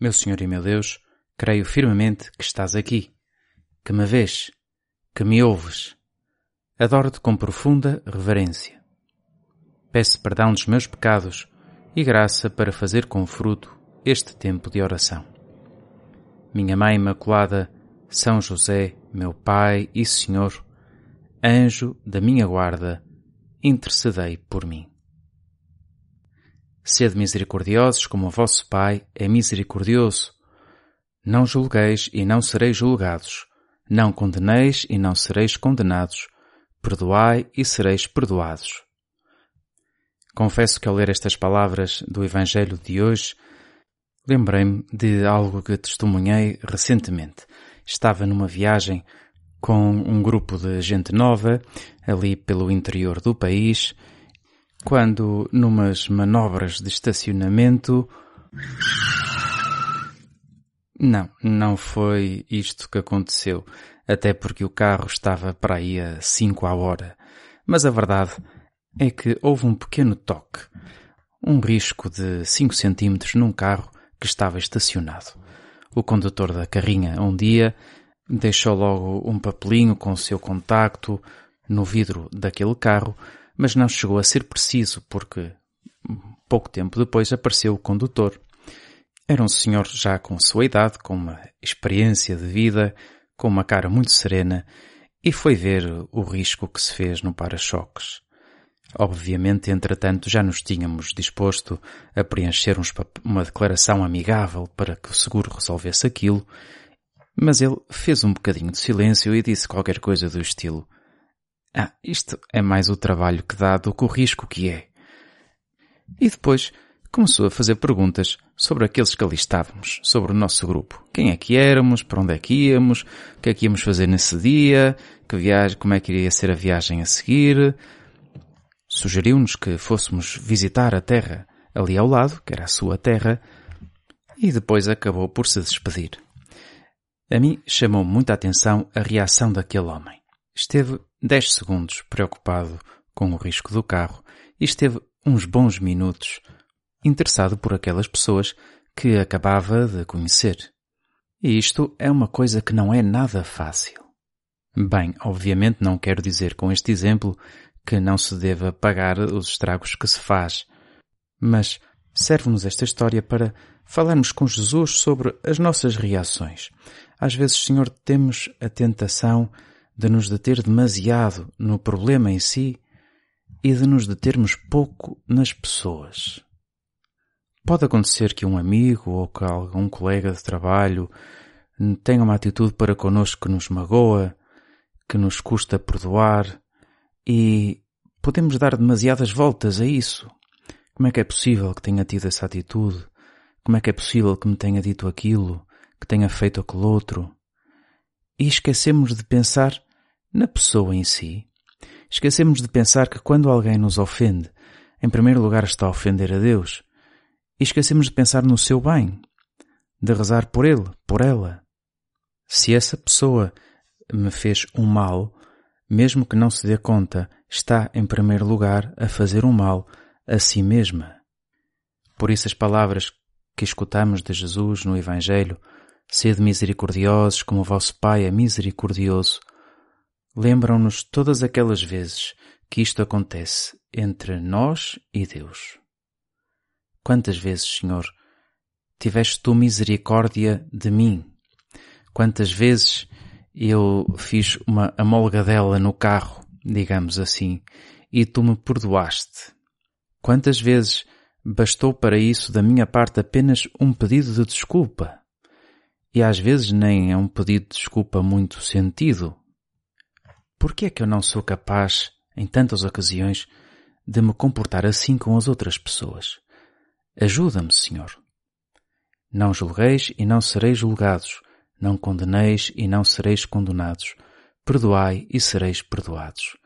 Meu Senhor e meu Deus, creio firmemente que estás aqui, que me vês, que me ouves. Adoro-te com profunda reverência. Peço perdão dos meus pecados e graça para fazer com fruto este tempo de oração. Minha Mãe Imaculada, São José, meu Pai e Senhor, anjo da minha guarda, intercedei por mim. Sede misericordiosos como o vosso Pai é misericordioso. Não julgueis e não sereis julgados. Não condeneis e não sereis condenados. Perdoai e sereis perdoados. Confesso que ao ler estas palavras do Evangelho de hoje, lembrei-me de algo que testemunhei recentemente. Estava numa viagem com um grupo de gente nova ali pelo interior do país quando, numas manobras de estacionamento. Não, não foi isto que aconteceu, até porque o carro estava para aí a 5 à hora. Mas a verdade é que houve um pequeno toque, um risco de 5 centímetros num carro que estava estacionado. O condutor da carrinha, um dia, deixou logo um papelinho com o seu contacto no vidro daquele carro mas não chegou a ser preciso porque pouco tempo depois apareceu o condutor. Era um senhor já com sua idade, com uma experiência de vida, com uma cara muito serena e foi ver o risco que se fez no para-choques. Obviamente, entretanto, já nos tínhamos disposto a preencher uma declaração amigável para que o seguro resolvesse aquilo, mas ele fez um bocadinho de silêncio e disse qualquer coisa do estilo ah, isto é mais o trabalho que dá do que o risco que é. E depois começou a fazer perguntas sobre aqueles que ali estávamos, sobre o nosso grupo. Quem é que éramos, para onde é que íamos, o que é que íamos fazer nesse dia, que viagem, como é que iria ser a viagem a seguir. Sugeriu-nos que fôssemos visitar a terra ali ao lado, que era a sua terra, e depois acabou por se despedir. A mim chamou muita atenção a reação daquele homem. Esteve 10 segundos preocupado com o risco do carro e esteve uns bons minutos interessado por aquelas pessoas que acabava de conhecer. E isto é uma coisa que não é nada fácil. Bem, obviamente não quero dizer com este exemplo que não se deva pagar os estragos que se faz, mas serve-nos esta história para falarmos com Jesus sobre as nossas reações. Às vezes, Senhor, temos a tentação de nos deter demasiado no problema em si e de nos determos pouco nas pessoas. Pode acontecer que um amigo ou que algum colega de trabalho tenha uma atitude para connosco que nos magoa, que nos custa perdoar e podemos dar demasiadas voltas a isso. Como é que é possível que tenha tido essa atitude? Como é que é possível que me tenha dito aquilo, que tenha feito aquele outro? E esquecemos de pensar na pessoa em si, esquecemos de pensar que quando alguém nos ofende, em primeiro lugar está a ofender a Deus, e esquecemos de pensar no seu bem, de rezar por ele, por ela. Se essa pessoa me fez um mal, mesmo que não se dê conta, está em primeiro lugar a fazer um mal a si mesma. Por isso as palavras que escutamos de Jesus no Evangelho, sede misericordiosos como o vosso Pai é misericordioso, lembram-nos todas aquelas vezes que isto acontece entre nós e Deus. Quantas vezes, Senhor, tiveste tu misericórdia de mim? Quantas vezes eu fiz uma amolgadela no carro, digamos assim, e tu me perdoaste? Quantas vezes bastou para isso da minha parte apenas um pedido de desculpa? E às vezes nem é um pedido de desculpa muito sentido, por que é que eu não sou capaz, em tantas ocasiões, de me comportar assim com as outras pessoas? Ajuda-me, Senhor. Não julgueis e não sereis julgados, não condeneis e não sereis condenados, perdoai e sereis perdoados.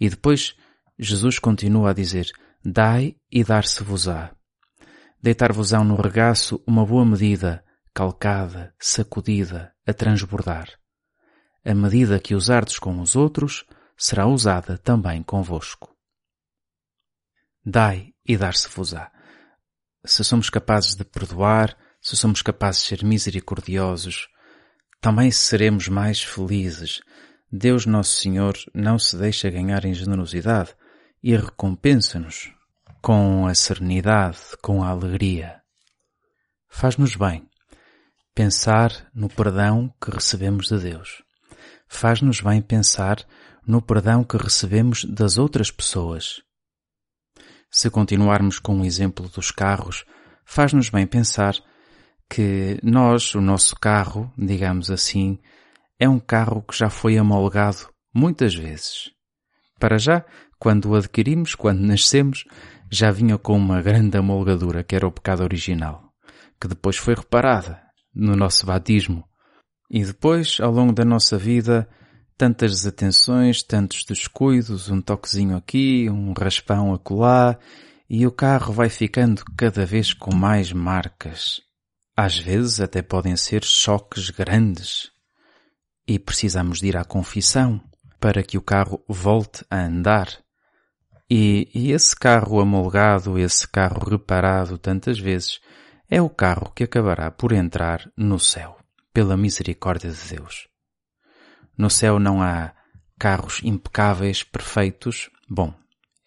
E depois Jesus continua a dizer, dai e dar-se-vos-á. Deitar-vos-ão no regaço uma boa medida, calcada, sacudida, a transbordar a medida que usardes com os outros, será usada também convosco. Dai e dar-se-vos-á. Se somos capazes de perdoar, se somos capazes de ser misericordiosos, também seremos mais felizes. Deus Nosso Senhor não se deixa ganhar em generosidade e recompensa-nos com a serenidade, com a alegria. Faz-nos bem pensar no perdão que recebemos de Deus. Faz-nos bem pensar no perdão que recebemos das outras pessoas. Se continuarmos com o exemplo dos carros, faz-nos bem pensar que nós, o nosso carro, digamos assim, é um carro que já foi amolgado muitas vezes. Para já, quando o adquirimos, quando nascemos, já vinha com uma grande amolgadura, que era o pecado original, que depois foi reparada no nosso batismo. E depois, ao longo da nossa vida, tantas desatenções, tantos descuidos, um toquezinho aqui, um raspão acolá, e o carro vai ficando cada vez com mais marcas. Às vezes até podem ser choques grandes. E precisamos de ir à confissão para que o carro volte a andar. E, e esse carro amolgado, esse carro reparado tantas vezes, é o carro que acabará por entrar no céu, pela misericórdia de Deus. No céu não há carros impecáveis, perfeitos. Bom,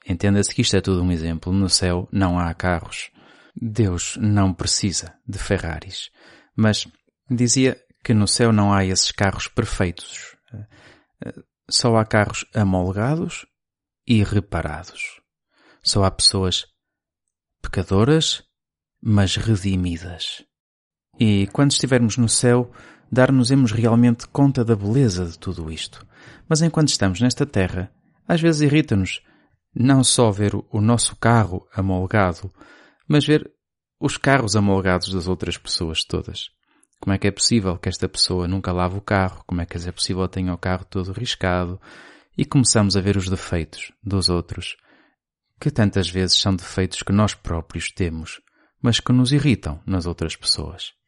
entenda-se que isto é tudo um exemplo. No céu não há carros. Deus não precisa de Ferraris. Mas dizia que no céu não há esses carros perfeitos. Só há carros amolgados e reparados. Só há pessoas pecadoras, mas redimidas. E quando estivermos no céu, dar-nos-emos realmente conta da beleza de tudo isto. Mas enquanto estamos nesta terra, às vezes irrita-nos não só ver o nosso carro amolgado, mas ver os carros amolgados das outras pessoas todas. Como é que é possível que esta pessoa nunca lave o carro? Como é que é possível que tenha o carro todo riscado? E começamos a ver os defeitos dos outros, que tantas vezes são defeitos que nós próprios temos, mas que nos irritam nas outras pessoas.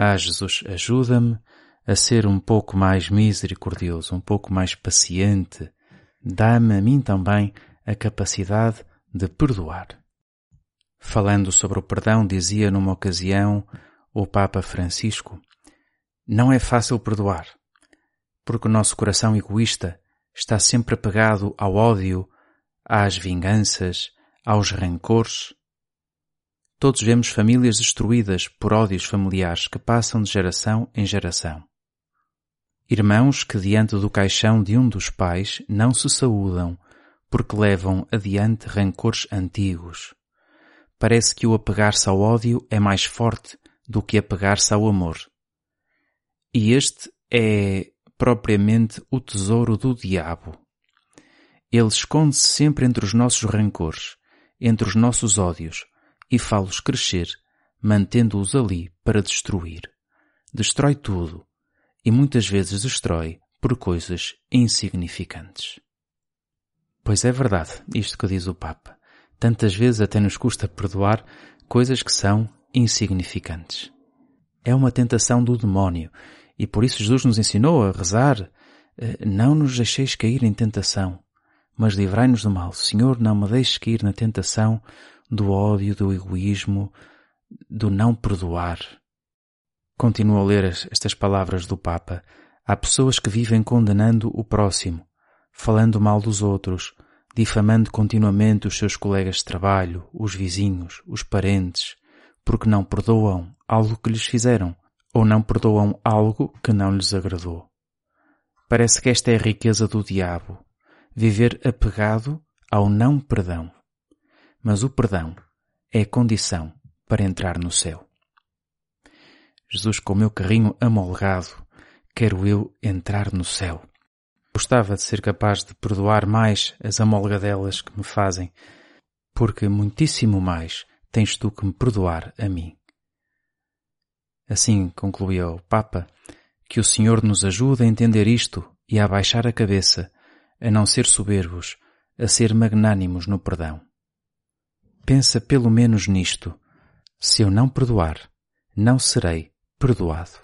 Ah, Jesus, ajuda-me a ser um pouco mais misericordioso, um pouco mais paciente. Dá-me a mim também a capacidade de perdoar. Falando sobre o perdão, dizia numa ocasião o Papa Francisco, não é fácil perdoar, porque o nosso coração egoísta está sempre apegado ao ódio, às vinganças, aos rancores, Todos vemos famílias destruídas por ódios familiares que passam de geração em geração. Irmãos que diante do caixão de um dos pais não se saúdam porque levam adiante rancores antigos. Parece que o apegar-se ao ódio é mais forte do que apegar-se ao amor. E este é propriamente o tesouro do diabo. Ele esconde-se sempre entre os nossos rancores, entre os nossos ódios, e fá-los crescer, mantendo-os ali para destruir. Destrói tudo e muitas vezes destrói por coisas insignificantes. Pois é verdade, isto que diz o Papa. Tantas vezes até nos custa perdoar coisas que são insignificantes. É uma tentação do demónio e por isso Jesus nos ensinou a rezar eh, não nos deixeis cair em tentação, mas livrai-nos do mal. Senhor, não me deixes cair na tentação do ódio, do egoísmo, do não perdoar. Continuo a ler estas palavras do Papa. Há pessoas que vivem condenando o próximo, falando mal dos outros, difamando continuamente os seus colegas de trabalho, os vizinhos, os parentes, porque não perdoam algo que lhes fizeram ou não perdoam algo que não lhes agradou. Parece que esta é a riqueza do diabo, viver apegado ao não perdão mas o perdão é a condição para entrar no céu. Jesus, com o meu carrinho amolgado, quero eu entrar no céu. Gostava de ser capaz de perdoar mais as amolgadelas que me fazem, porque muitíssimo mais tens tu que me perdoar a mim. Assim concluía o Papa, que o Senhor nos ajude a entender isto e a abaixar a cabeça, a não ser soberbos, a ser magnânimos no perdão. Pensa pelo menos nisto. Se eu não perdoar, não serei perdoado.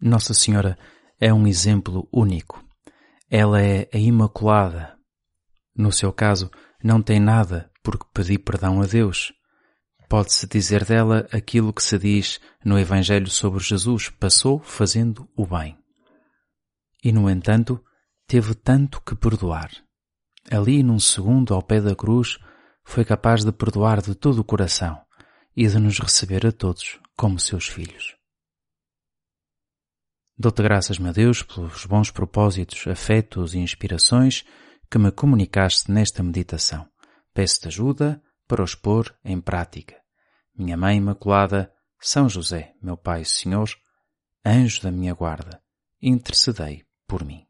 Nossa Senhora é um exemplo único. Ela é a Imaculada. No seu caso, não tem nada por que pedir perdão a Deus. Pode-se dizer dela aquilo que se diz no Evangelho sobre Jesus: passou fazendo o bem. E, no entanto, teve tanto que perdoar. Ali, num segundo, ao pé da cruz, foi capaz de perdoar de todo o coração e de nos receber a todos como seus filhos. Dou-te graças, meu Deus, pelos bons propósitos, afetos e inspirações que me comunicaste nesta meditação. Peço-te ajuda para os pôr em prática. Minha Mãe Imaculada, São José, meu Pai Senhor, anjo da minha guarda, intercedei por mim.